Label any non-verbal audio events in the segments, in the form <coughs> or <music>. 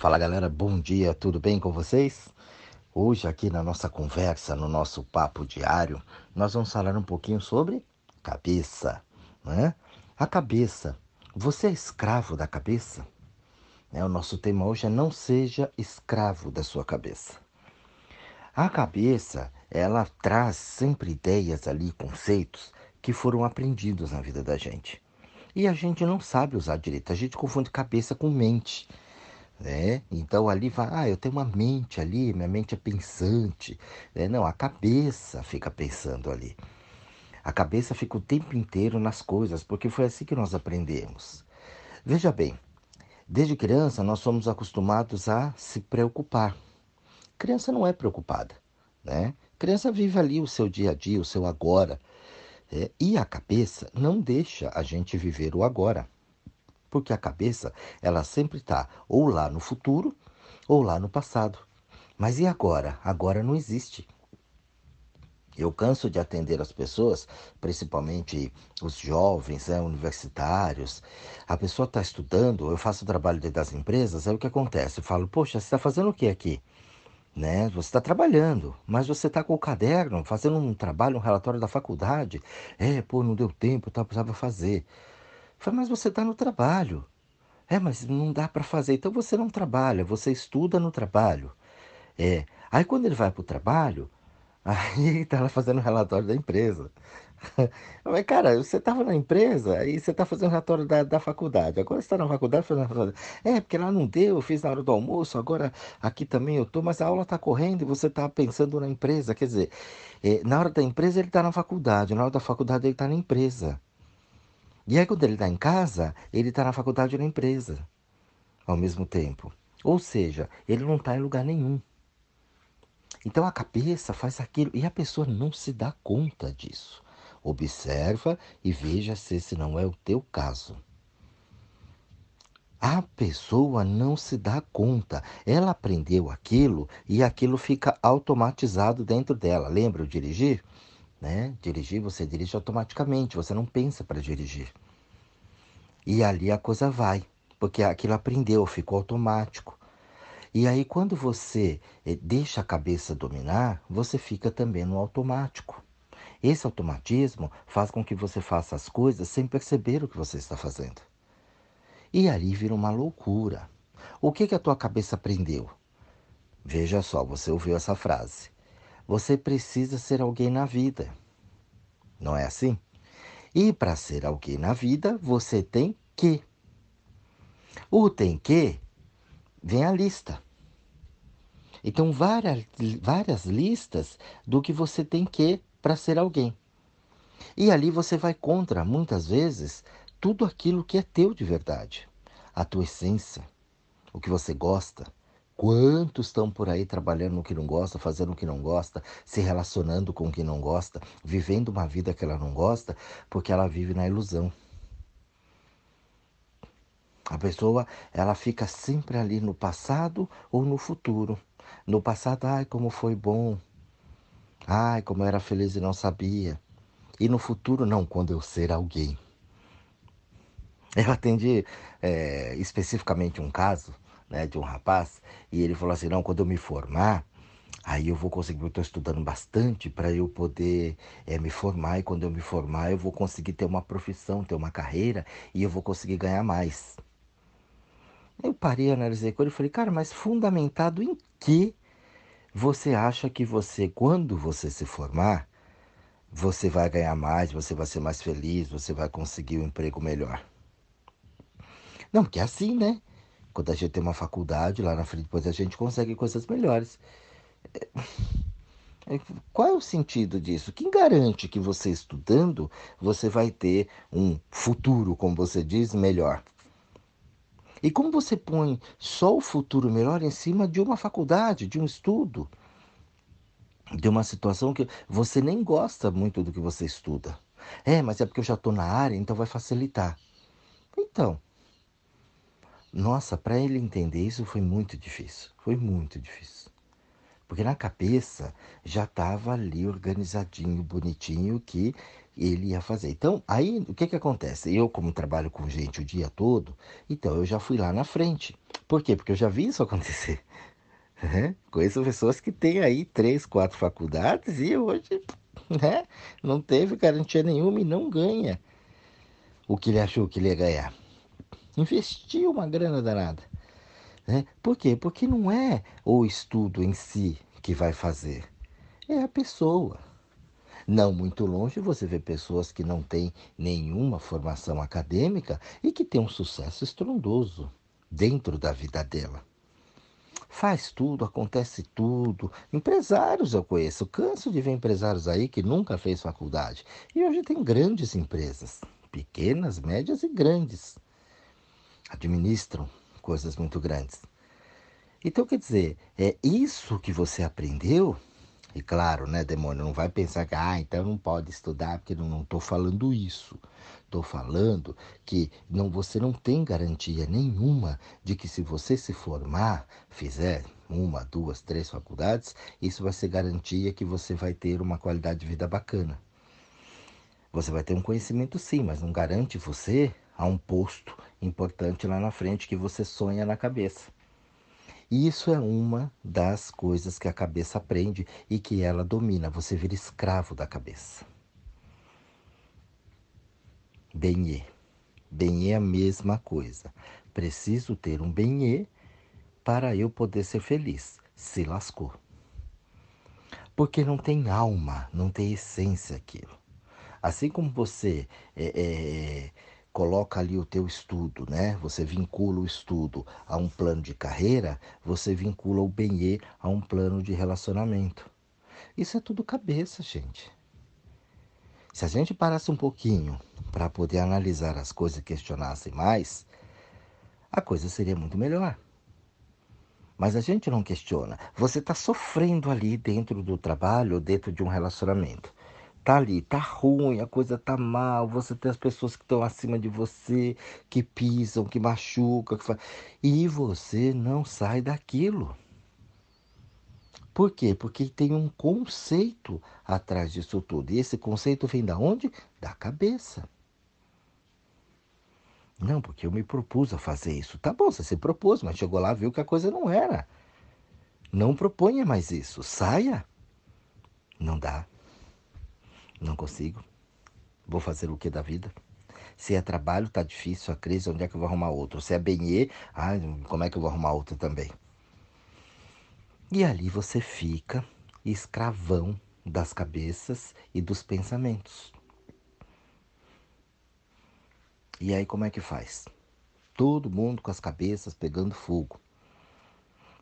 Fala galera, bom dia, tudo bem com vocês? Hoje, aqui na nossa conversa, no nosso papo diário, nós vamos falar um pouquinho sobre cabeça. Né? A cabeça. Você é escravo da cabeça? É, o nosso tema hoje é não seja escravo da sua cabeça. A cabeça, ela traz sempre ideias ali, conceitos que foram aprendidos na vida da gente. E a gente não sabe usar direito, a gente confunde cabeça com mente né? Então ali vai, ah, eu tenho uma mente ali, minha mente é pensante, né? Não, a cabeça fica pensando ali. A cabeça fica o tempo inteiro nas coisas, porque foi assim que nós aprendemos. Veja bem, desde criança nós somos acostumados a se preocupar. Criança não é preocupada, né? Criança vive ali o seu dia a dia, o seu agora. É, e a cabeça não deixa a gente viver o agora porque a cabeça ela sempre está ou lá no futuro ou lá no passado. Mas e agora? Agora não existe. Eu canso de atender as pessoas, principalmente os jovens, né, universitários. A pessoa está estudando, eu faço o trabalho dentro das empresas, aí o que acontece? Eu falo, poxa, você está fazendo o que aqui? Né? Você está trabalhando, mas você está com o caderno, fazendo um trabalho, um relatório da faculdade. É, pô, não deu tempo, tá, precisava fazer. Falei, mas você está no trabalho. É, mas não dá para fazer. Então você não trabalha, você estuda no trabalho. É. Aí quando ele vai para o trabalho, <laughs> aí está lá fazendo relatório da empresa. <laughs> Mas, cara, você estava na empresa aí você está fazendo relatório da, da faculdade. Agora você está na faculdade fazendo faculdade. É, porque lá não deu, eu fiz na hora do almoço, agora aqui também eu estou, mas a aula está correndo e você está pensando na empresa. Quer dizer, é, na hora da empresa ele está na faculdade, na hora da faculdade ele está na empresa. E aí, quando ele está em casa, ele está na faculdade ou na empresa ao mesmo tempo. Ou seja, ele não está em lugar nenhum. Então a cabeça faz aquilo e a pessoa não se dá conta disso. Observa e veja se esse não é o teu caso. A pessoa não se dá conta. Ela aprendeu aquilo e aquilo fica automatizado dentro dela. Lembra o dirigir? Né? Dirigir, você dirige automaticamente, você não pensa para dirigir. E ali a coisa vai, porque aquilo aprendeu, ficou automático. E aí, quando você eh, deixa a cabeça dominar, você fica também no automático. Esse automatismo faz com que você faça as coisas sem perceber o que você está fazendo. E ali vira uma loucura. O que, que a tua cabeça aprendeu? Veja só, você ouviu essa frase. Você precisa ser alguém na vida. Não é assim? E para ser alguém na vida, você tem que. O tem que vem a lista. Então, várias, várias listas do que você tem que para ser alguém. E ali você vai contra, muitas vezes, tudo aquilo que é teu de verdade. A tua essência, o que você gosta, Quantos estão por aí trabalhando no que não gosta, fazendo o que não gosta, se relacionando com o que não gosta, vivendo uma vida que ela não gosta, porque ela vive na ilusão. A pessoa, ela fica sempre ali no passado ou no futuro. No passado, ai, como foi bom. Ai, como eu era feliz e não sabia. E no futuro, não, quando eu ser alguém. Eu atendi é, especificamente um caso né, de um rapaz, e ele falou assim: não, quando eu me formar, aí eu vou conseguir, eu estou estudando bastante para eu poder é, me formar, e quando eu me formar, eu vou conseguir ter uma profissão, ter uma carreira, e eu vou conseguir ganhar mais. Eu parei, analisei com ele e falei, cara, mas fundamentado em que você acha que você, quando você se formar, você vai ganhar mais, você vai ser mais feliz, você vai conseguir um emprego melhor? Não, porque é assim, né? Quando a gente tem uma faculdade, lá na frente depois a gente consegue coisas melhores. É, é, qual é o sentido disso? Quem garante que você estudando, você vai ter um futuro, como você diz, melhor? E como você põe só o futuro melhor em cima de uma faculdade, de um estudo, de uma situação que você nem gosta muito do que você estuda? É, mas é porque eu já estou na área, então vai facilitar. Então, nossa, para ele entender isso foi muito difícil. Foi muito difícil. Porque na cabeça já estava ali organizadinho, bonitinho que ele ia fazer. Então, aí o que que acontece? Eu, como trabalho com gente o dia todo, então eu já fui lá na frente Por quê? Porque eu já vi isso acontecer. <laughs> Né? Conheço pessoas que têm aí três, quatro faculdades e hoje né, não teve garantia nenhuma e não ganha o que ele achou que ele ia ganhar. Investiu uma grana danada. Né? Por quê? Porque não é o estudo em si que vai fazer, é a pessoa. Não muito longe você vê pessoas que não têm nenhuma formação acadêmica e que têm um sucesso estrondoso dentro da vida dela. Faz tudo, acontece tudo. Empresários eu conheço, canso de ver empresários aí que nunca fez faculdade. E hoje tem grandes empresas, pequenas, médias e grandes. Administram coisas muito grandes. Então, quer dizer, é isso que você aprendeu e claro, né, demônio, não vai pensar que, ah, então não pode estudar, porque não estou falando isso. Estou falando que não, você não tem garantia nenhuma de que se você se formar, fizer uma, duas, três faculdades, isso vai ser garantia que você vai ter uma qualidade de vida bacana. Você vai ter um conhecimento sim, mas não garante você a um posto importante lá na frente que você sonha na cabeça. E isso é uma das coisas que a cabeça aprende e que ela domina. Você vira escravo da cabeça. Benê. Benê é a mesma coisa. Preciso ter um benê para eu poder ser feliz. Se lascou. Porque não tem alma, não tem essência aquilo. Assim como você é, é, coloca ali o teu estudo, né? Você vincula o estudo a um plano de carreira, você vincula o benê a um plano de relacionamento. Isso é tudo cabeça, gente. Se a gente parasse um pouquinho para poder analisar as coisas e questionasse mais, a coisa seria muito melhor. Mas a gente não questiona. Você está sofrendo ali dentro do trabalho, dentro de um relacionamento tá ali, tá ruim, a coisa tá mal, você tem as pessoas que estão acima de você, que pisam, que machucam, que faz... e você não sai daquilo. Por quê? Porque tem um conceito atrás disso tudo. E esse conceito vem da onde? Da cabeça. Não, porque eu me propus a fazer isso. Tá bom, você se propôs, mas chegou lá, viu que a coisa não era. Não proponha mais isso. Saia. Não dá. Não consigo. Vou fazer o que da vida? Se é trabalho, tá difícil. A crise, onde é que eu vou arrumar outro? Se é benê, ah, como é que eu vou arrumar outro também? E ali você fica escravão das cabeças e dos pensamentos. E aí como é que faz? Todo mundo com as cabeças pegando fogo.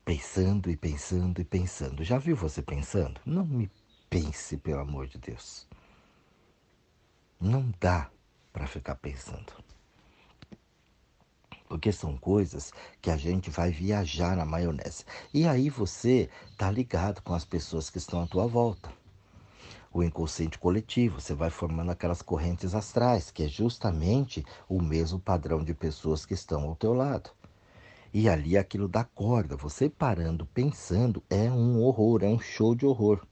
Pensando e pensando e pensando. Já viu você pensando? Não me pense, pelo amor de Deus. Não dá para ficar pensando. Porque são coisas que a gente vai viajar na maionese. E aí você tá ligado com as pessoas que estão à tua volta. O inconsciente coletivo, você vai formando aquelas correntes astrais, que é justamente o mesmo padrão de pessoas que estão ao teu lado. E ali aquilo dá corda, você parando, pensando, é um horror, é um show de horror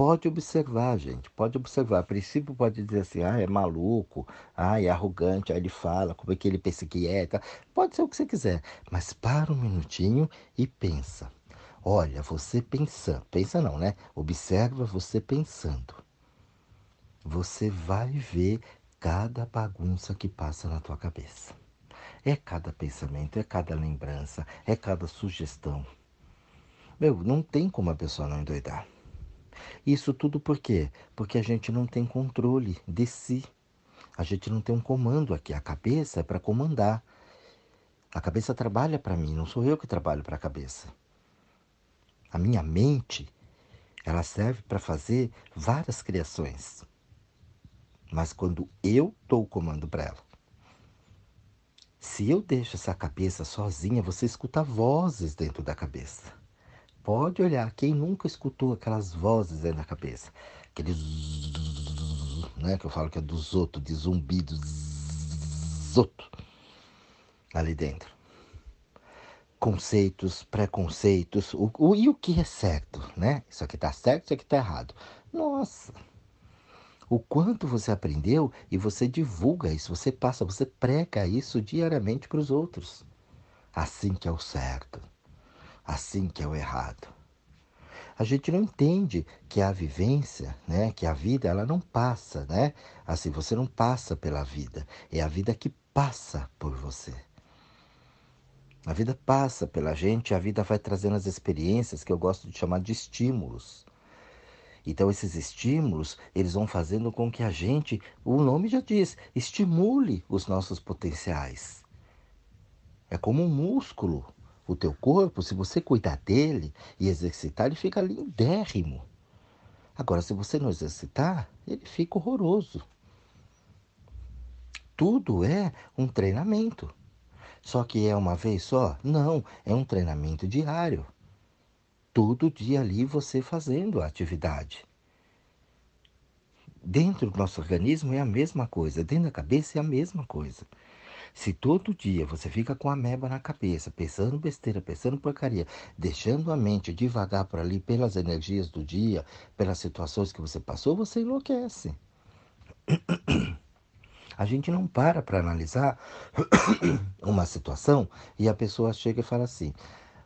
pode observar, gente, pode observar. A princípio pode dizer assim, ah, é maluco, ah, é arrogante, aí ele fala, como é que ele pensa que é, tá? pode ser o que você quiser, mas para um minutinho e pensa. Olha, você pensando, pensa não, né? Observa você pensando. Você vai ver cada bagunça que passa na tua cabeça. É cada pensamento, é cada lembrança, é cada sugestão. Meu, não tem como a pessoa não endoidar. Isso tudo por quê? Porque a gente não tem controle de si. A gente não tem um comando aqui. A cabeça é para comandar. A cabeça trabalha para mim, não sou eu que trabalho para a cabeça. A minha mente, ela serve para fazer várias criações. Mas quando eu dou o comando para ela, se eu deixo essa cabeça sozinha, você escuta vozes dentro da cabeça. Pode olhar, quem nunca escutou aquelas vozes aí na cabeça? Aqueles. Né, que eu falo que é dos outros, de zumbi, dos outros. Ali dentro. Conceitos, preconceitos, o, o, e o que é certo, né? Isso aqui tá certo, isso aqui tá errado. Nossa! O quanto você aprendeu e você divulga isso, você passa, você prega isso diariamente para os outros. assim que é o certo, assim que é o errado. A gente não entende que a vivência, né, que a vida, ela não passa, né? Assim, você não passa pela vida, é a vida que passa por você. A vida passa pela gente, a vida vai trazendo as experiências que eu gosto de chamar de estímulos. Então esses estímulos, eles vão fazendo com que a gente, o nome já diz, estimule os nossos potenciais. É como um músculo. O teu corpo, se você cuidar dele e exercitar, ele fica lindérrimo. Agora, se você não exercitar, ele fica horroroso. Tudo é um treinamento. Só que é uma vez só? Não, é um treinamento diário. Todo dia ali você fazendo a atividade. Dentro do nosso organismo é a mesma coisa, dentro da cabeça é a mesma coisa. Se todo dia você fica com a meba na cabeça, pensando besteira, pensando porcaria, deixando a mente devagar por ali pelas energias do dia, pelas situações que você passou, você enlouquece. A gente não para para analisar uma situação e a pessoa chega e fala assim: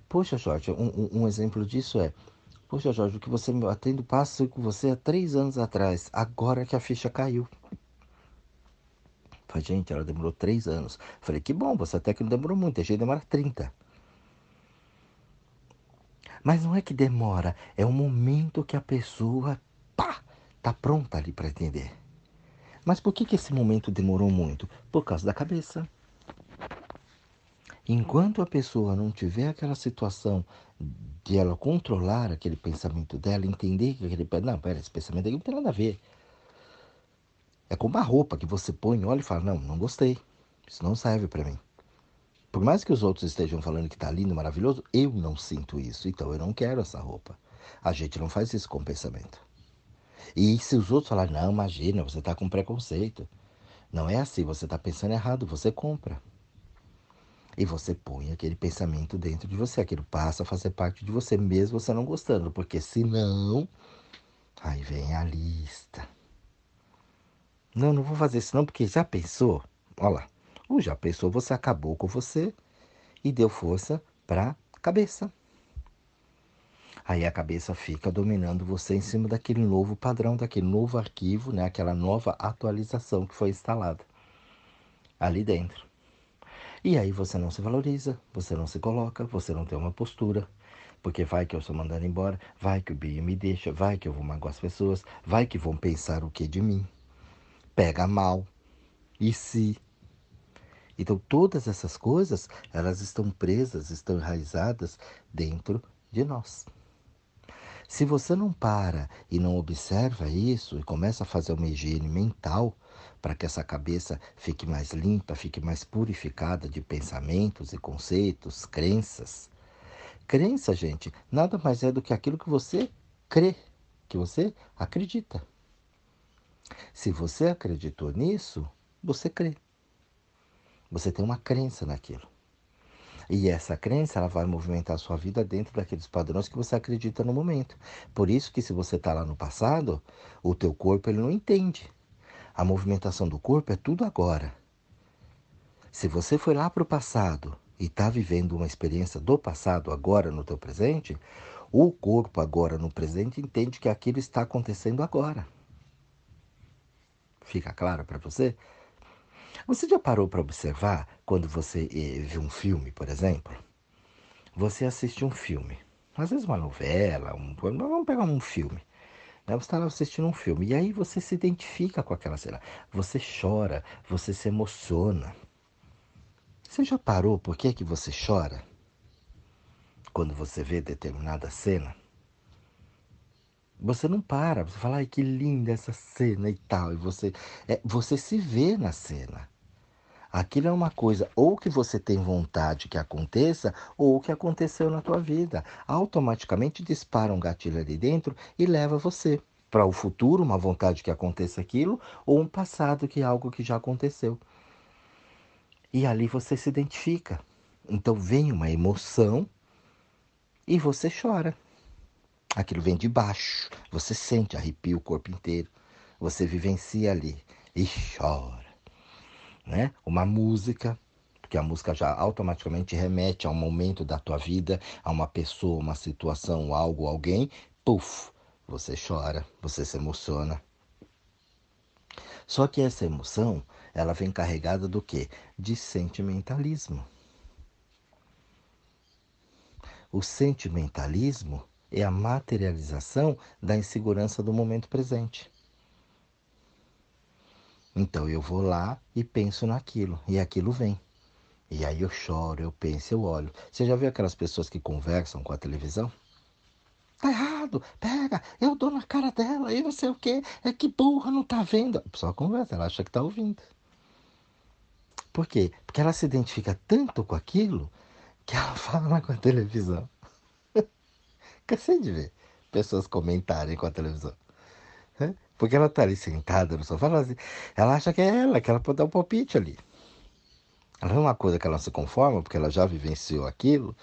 Poxa, Jorge, um, um, exemplo disso é: Poxa, Jorge, o que você me atendo passo com você há três anos atrás, agora que a ficha caiu. Falei, gente, ela demorou três anos. Falei, que bom, você até que não demorou muito, a gente demora 30. Mas não é que demora, é o momento que a pessoa, pá, tá pronta ali para entender. Mas por que, que esse momento demorou muito? Por causa da cabeça. Enquanto a pessoa não tiver aquela situação de ela controlar aquele pensamento dela, entender que aquele. Não, pera, esse pensamento aqui não tem nada a ver. É como uma roupa que você põe, olha e fala: Não, não gostei. Isso não serve para mim. Por mais que os outros estejam falando que está lindo, maravilhoso, eu não sinto isso. Então eu não quero essa roupa. A gente não faz isso com pensamento. E se os outros falarem, não, imagina, você está com preconceito. Não é assim, você está pensando errado, você compra. E você põe aquele pensamento dentro de você, aquilo passa a fazer parte de você, mesmo você não gostando, porque senão, aí vem a lista. Não, não vou fazer isso não, porque já pensou? Olha lá, o já pensou, você acabou com você e deu força para cabeça. Aí a cabeça fica dominando você em cima daquele novo padrão, daquele novo arquivo, né? aquela nova atualização que foi instalada ali dentro. E aí você não se valoriza, você não se coloca, você não tem uma postura. Porque vai que eu sou mandando embora, vai que o Binho me deixa, vai que eu vou magoar as pessoas, vai que vão pensar o que de mim. Pega mal. E se? Então todas essas coisas, elas estão presas, estão enraizadas dentro de nós. Se você não para e não observa isso e começa a fazer uma higiene mental para que essa cabeça fique mais limpa, fique mais purificada de pensamentos e conceitos, crenças. Crença, gente, nada mais é do que aquilo que você crê, que você acredita. Se você acreditou nisso, você crê. Você tem uma crença naquilo. E essa crença ela vai movimentar a sua vida dentro daqueles padrões que você acredita no momento. Por isso que se você está lá no passado, o teu corpo ele não entende. A movimentação do corpo é tudo agora. Se você foi lá para o passado e está vivendo uma experiência do passado agora no teu presente, o corpo agora no presente entende que aquilo está acontecendo agora. Fica claro para você? Você já parou para observar quando você eh, vê um filme, por exemplo? Você assiste um filme, às vezes uma novela, um, vamos pegar um filme. Né? Você está assistindo um filme e aí você se identifica com aquela cena. Você chora, você se emociona. Você já parou por que, que você chora quando você vê determinada cena? Você não para, você fala, ai que linda essa cena e tal, e você, é, você se vê na cena. Aquilo é uma coisa ou que você tem vontade que aconteça ou que aconteceu na tua vida. Automaticamente dispara um gatilho ali dentro e leva você para o futuro, uma vontade que aconteça aquilo, ou um passado que é algo que já aconteceu. E ali você se identifica. Então vem uma emoção e você chora. Aquilo vem de baixo, você sente, arrepia o corpo inteiro. Você vivencia ali e chora né? Uma música, porque a música já automaticamente remete a um momento da tua vida, a uma pessoa, uma situação, algo, alguém, puf, você chora, você se emociona. Só que essa emoção, ela vem carregada do quê? De sentimentalismo. O sentimentalismo é a materialização da insegurança do momento presente. Então eu vou lá e penso naquilo, e aquilo vem. E aí eu choro, eu penso, eu olho. Você já viu aquelas pessoas que conversam com a televisão? Tá errado, pega, eu dou na cara dela, e não sei o quê, é que burra, não tá vendo. A pessoa conversa, ela acha que tá ouvindo. Por quê? Porque ela se identifica tanto com aquilo que ela <laughs> fala com a televisão. Cansei de ver pessoas comentarem com a televisão. Porque ela tá ali sentada no sofá, ela, assim, ela acha que é ela, que ela pode dar um palpite ali. Ela não é uma coisa que ela não se conforma, porque ela já vivenciou aquilo.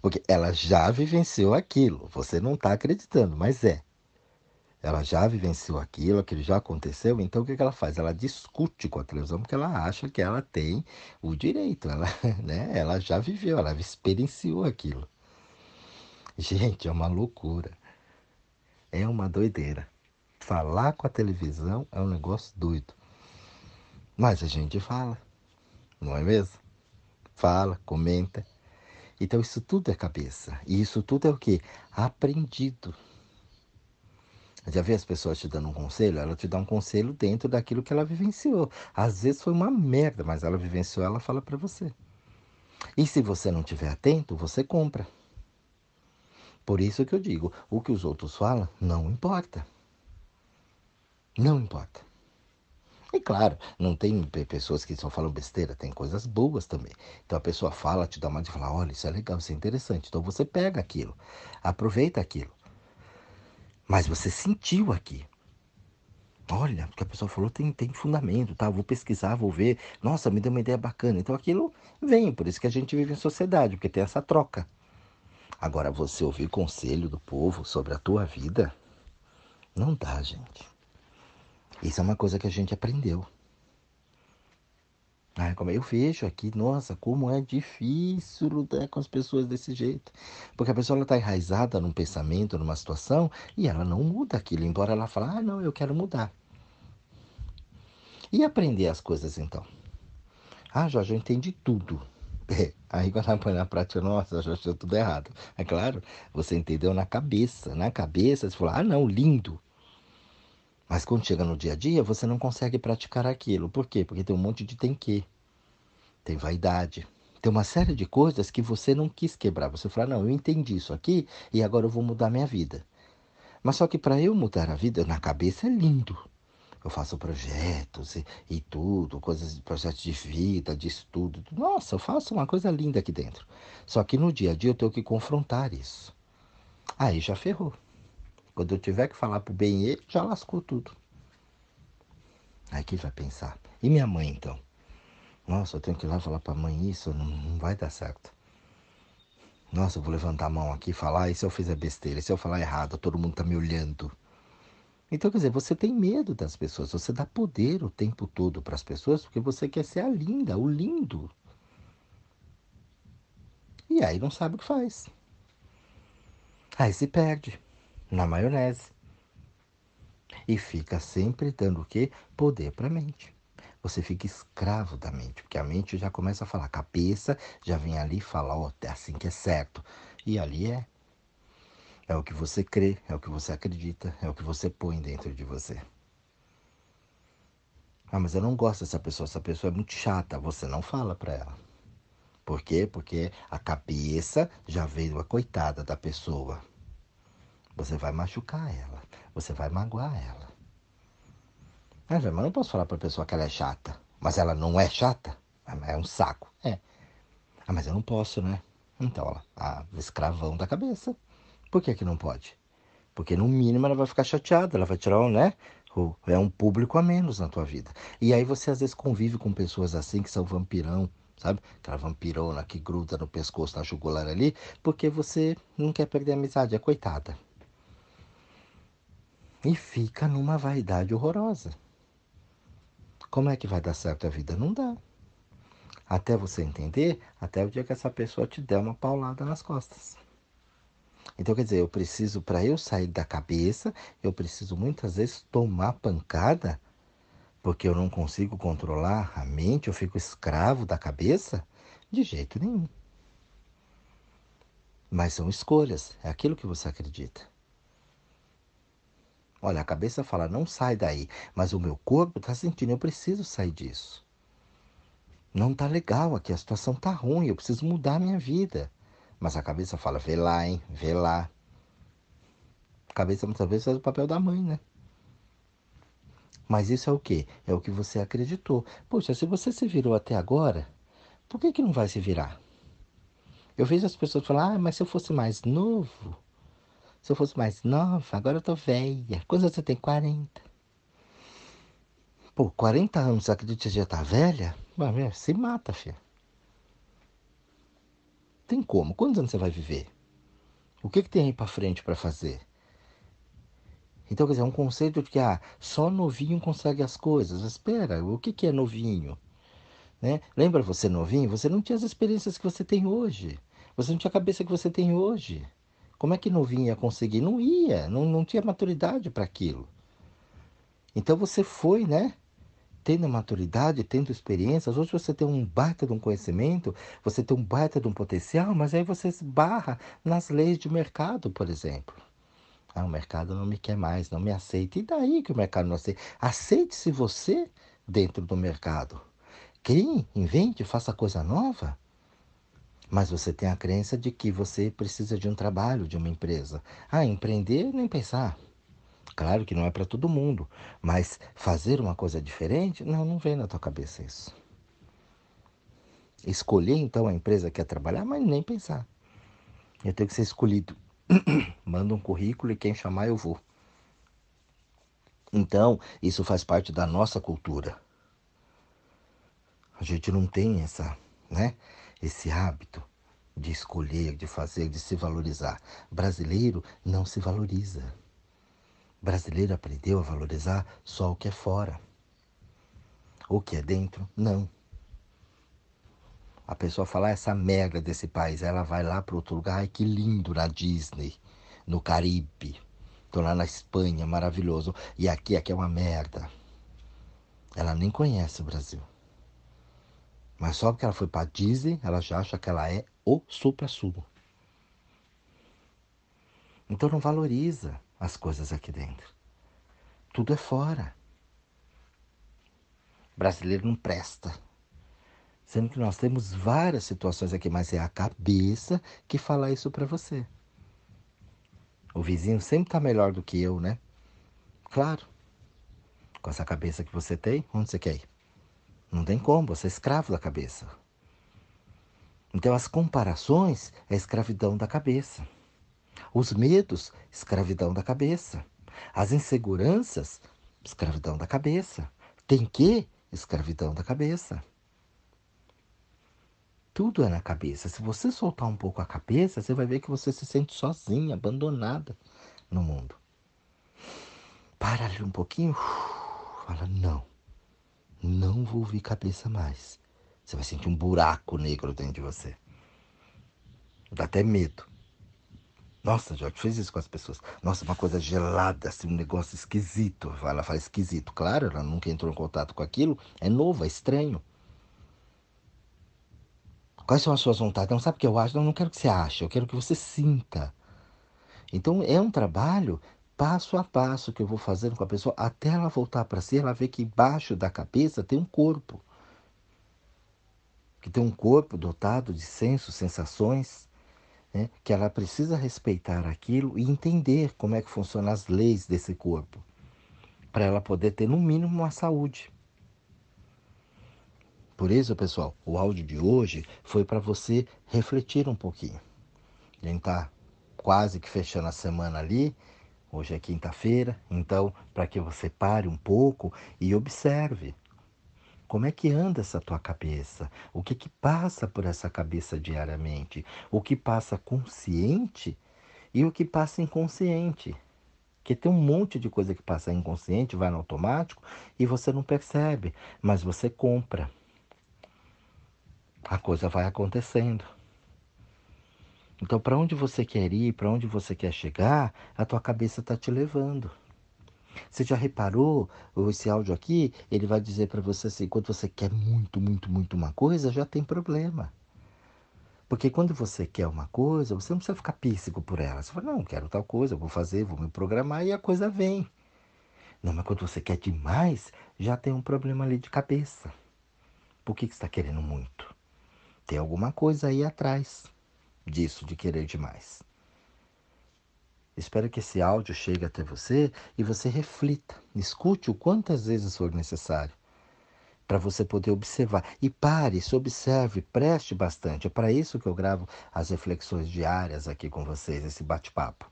Porque ela já vivenciou aquilo. Você não está acreditando, mas é. Ela já vivenciou aquilo, aquilo já aconteceu, então o que, que ela faz? Ela discute com a televisão porque ela acha que ela tem o direito, ela, <laughs> né? ela já viveu, ela experienciou aquilo. <laughs> Gente, é uma loucura. É uma doideira. Falar com a televisão é um negócio doido. Mas a gente fala, não é mesmo? Fala, comenta. Então isso tudo é cabeça. E isso tudo é o que? Aprendido. Já vê as pessoas te dando um conselho? Ela te dá um conselho dentro daquilo que ela vivenciou. Às vezes foi uma merda, mas ela vivenciou, ela fala para você. E se você não estiver atento, você compra. Por isso que eu digo, o que os outros falam não importa. Não importa. E claro, não tem pessoas que só falam besteira, tem coisas boas também. Então a pessoa fala, te dá uma de falar, olha, isso é legal, isso é interessante. Então você pega aquilo, aproveita aquilo. Mas você sentiu aqui. Olha, o que a pessoa falou tem, tem fundamento, tá? Vou pesquisar, vou ver. Nossa, me deu uma ideia bacana. Então aquilo vem, por isso que a gente vive em sociedade, porque tem essa troca. Agora, você ouvir conselho do povo sobre a tua vida, não dá, gente. Isso é uma coisa que a gente aprendeu. Como eu vejo aqui, nossa, como é difícil lutar com as pessoas desse jeito. Porque a pessoa está enraizada num pensamento, numa situação, e ela não muda aquilo, embora ela fale, ah, não, eu quero mudar. E aprender as coisas então? Ah, Jorge, eu entendi tudo. <laughs> É, aí quando põe na prática, nossa, já achou tudo errado. É claro, você entendeu na cabeça. Na cabeça, você falou, ah, não, lindo. Mas quando chega no dia a dia, você não consegue praticar aquilo. Por quê? Porque tem um monte de tem que. Tem vaidade. Tem uma série de coisas que você não quis quebrar. Você fala, não, eu entendi isso aqui e agora eu vou mudar minha vida. Mas só que para eu mudar a vida, na cabeça é lindo eu faço projetos e, e tudo, coisas, projetos de vida, de estudo. Nossa, eu faço uma coisa linda aqui dentro. Só que no dia a dia eu tenho que confrontar isso. Aí já ferrou. Quando eu tiver que falar pro bem já lascou tudo. Aí quem vai pensar? E minha mãe então? Nossa, eu tenho que ir lá falar pra mãe isso, não, não vai dar certo. Nossa, eu vou levantar a mão aqui e falar, e se eu fizer besteira, e se eu falar errado, todo mundo tá me olhando. Então, quer dizer, você tem medo das pessoas, você dá poder o tempo todo para as pessoas porque você quer ser a linda, o lindo. E aí não sabe o que faz. Aí se perde na maionese. E fica sempre dando o quê? Poder para a mente. Você fica escravo da mente, porque a mente já começa a falar, a cabeça já vem ali e fala, ó, oh, é assim que é certo. E ali é. É o que você crê, é o que você acredita, é o que você põe dentro de você. Ah, mas eu não gosto dessa pessoa, essa pessoa é muito chata. Você não fala para ela. Por quê? Porque a cabeça já veio a coitada da pessoa. Você vai machucar ela, você vai magoar ela. Ah, mas eu não posso falar para a pessoa que ela é chata. Mas ela não é chata? Ah, é um saco. É. Ah, mas eu não posso, né? Então, ó, a escravão da cabeça. Por que, que não pode? Porque no mínimo ela vai ficar chateada, ela vai tirar, né? É um público a menos na tua vida. E aí você às vezes convive com pessoas assim que são vampirão, sabe? Aquela vampirona que gruda no pescoço, na jugular ali, porque você não quer perder a amizade, é coitada. E fica numa vaidade horrorosa. Como é que vai dar certo a vida? Não dá. Até você entender, até o dia que essa pessoa te der uma paulada nas costas. Então, quer dizer, eu preciso, para eu sair da cabeça, eu preciso muitas vezes tomar pancada, porque eu não consigo controlar a mente, eu fico escravo da cabeça? De jeito nenhum. Mas são escolhas, é aquilo que você acredita. Olha, a cabeça fala, não sai daí, mas o meu corpo está sentindo, eu preciso sair disso. Não tá legal aqui, a situação tá ruim, eu preciso mudar a minha vida. Mas a cabeça fala, vê lá, hein, vê lá. A cabeça muitas vezes faz o papel da mãe, né? Mas isso é o quê? É o que você acreditou. Poxa, se você se virou até agora, por que, que não vai se virar? Eu vejo as pessoas falar, ah, mas se eu fosse mais novo, se eu fosse mais nova, agora eu tô velha. Quantos você tem? 40. Pô, 40 anos, acredita que já tá velha? Mas, se mata, filha. Tem como? Quantos anos você vai viver? O que, que tem aí para frente para fazer? Então, quer dizer, é um conceito de que ah, só novinho consegue as coisas. Espera, o que, que é novinho? Né? Lembra você novinho? Você não tinha as experiências que você tem hoje. Você não tinha a cabeça que você tem hoje. Como é que novinho ia conseguir? Não ia, não, não tinha maturidade para aquilo. Então você foi, né? Tendo maturidade, tendo experiências, hoje você tem um baita de um conhecimento, você tem um baita de um potencial, mas aí você esbarra nas leis de mercado, por exemplo. Ah, o mercado não me quer mais, não me aceita. E daí que o mercado não aceita? Aceite-se você dentro do mercado. Crie, invente, faça coisa nova. Mas você tem a crença de que você precisa de um trabalho, de uma empresa. Ah, empreender, nem pensar. Claro que não é para todo mundo, mas fazer uma coisa diferente, não, não vem na tua cabeça isso. Escolher então a empresa que quer trabalhar, mas nem pensar. Eu tenho que ser escolhido. <coughs> Manda um currículo e quem chamar eu vou. Então, isso faz parte da nossa cultura. A gente não tem essa, né, esse hábito de escolher, de fazer, de se valorizar. brasileiro não se valoriza brasileiro aprendeu a valorizar só o que é fora. O que é dentro, não. A pessoa fala, ah, essa merda desse país, ela vai lá para outro lugar, ai que lindo, na Disney, no Caribe. Tô lá na Espanha, maravilhoso. E aqui, aqui é uma merda. Ela nem conhece o Brasil. Mas só porque ela foi para Disney, ela já acha que ela é o supra-sumo. Então não valoriza as coisas aqui dentro. Tudo é fora. Brasileiro não presta. Sendo que nós temos várias situações aqui, mas é a cabeça que fala isso para você. O vizinho sempre está melhor do que eu, né? Claro. Com essa cabeça que você tem, onde você quer ir? Não tem como, você é escravo da cabeça. Então as comparações é escravidão da cabeça. Os medos, escravidão da cabeça. As inseguranças, escravidão da cabeça. Tem que, escravidão da cabeça. Tudo é na cabeça. Se você soltar um pouco a cabeça, você vai ver que você se sente sozinha, abandonada no mundo. Para ali um pouquinho, fala: não, não vou ouvir cabeça mais. Você vai sentir um buraco negro dentro de você. Dá até medo. Nossa, Jorge, fez isso com as pessoas. Nossa, uma coisa gelada, assim, um negócio esquisito. Ela fala esquisito. Claro, ela nunca entrou em contato com aquilo. É novo, é estranho. Quais são as suas vontades? Não sabe o que eu acho? Não, não quero que você ache, eu quero que você sinta. Então é um trabalho passo a passo que eu vou fazendo com a pessoa até ela voltar para si, ela ver que embaixo da cabeça tem um corpo. Que tem um corpo dotado de sensos, sensações, né, que ela precisa respeitar aquilo e entender como é que funcionam as leis desse corpo, para ela poder ter no mínimo uma saúde. Por isso, pessoal, o áudio de hoje foi para você refletir um pouquinho. A gente está quase que fechando a semana ali, hoje é quinta-feira, então para que você pare um pouco e observe como é que anda essa tua cabeça? O que que passa por essa cabeça diariamente? O que passa consciente e o que passa inconsciente? Porque tem um monte de coisa que passa inconsciente, vai no automático e você não percebe, mas você compra. a coisa vai acontecendo. Então, para onde você quer ir, para onde você quer chegar, a tua cabeça está te levando. Você já reparou? Esse áudio aqui, ele vai dizer para você assim: quando você quer muito, muito, muito uma coisa, já tem problema. Porque quando você quer uma coisa, você não precisa ficar píssico por ela. Você fala, não, quero tal coisa, vou fazer, vou me programar e a coisa vem. Não, mas quando você quer demais, já tem um problema ali de cabeça. Por que, que você está querendo muito? Tem alguma coisa aí atrás disso, de querer demais. Espero que esse áudio chegue até você e você reflita, escute o quantas vezes for necessário para você poder observar. E pare, se observe, preste bastante. É para isso que eu gravo as reflexões diárias aqui com vocês, esse bate-papo.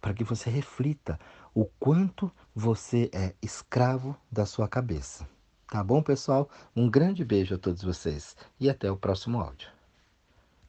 Para que você reflita o quanto você é escravo da sua cabeça. Tá bom, pessoal? Um grande beijo a todos vocês e até o próximo áudio.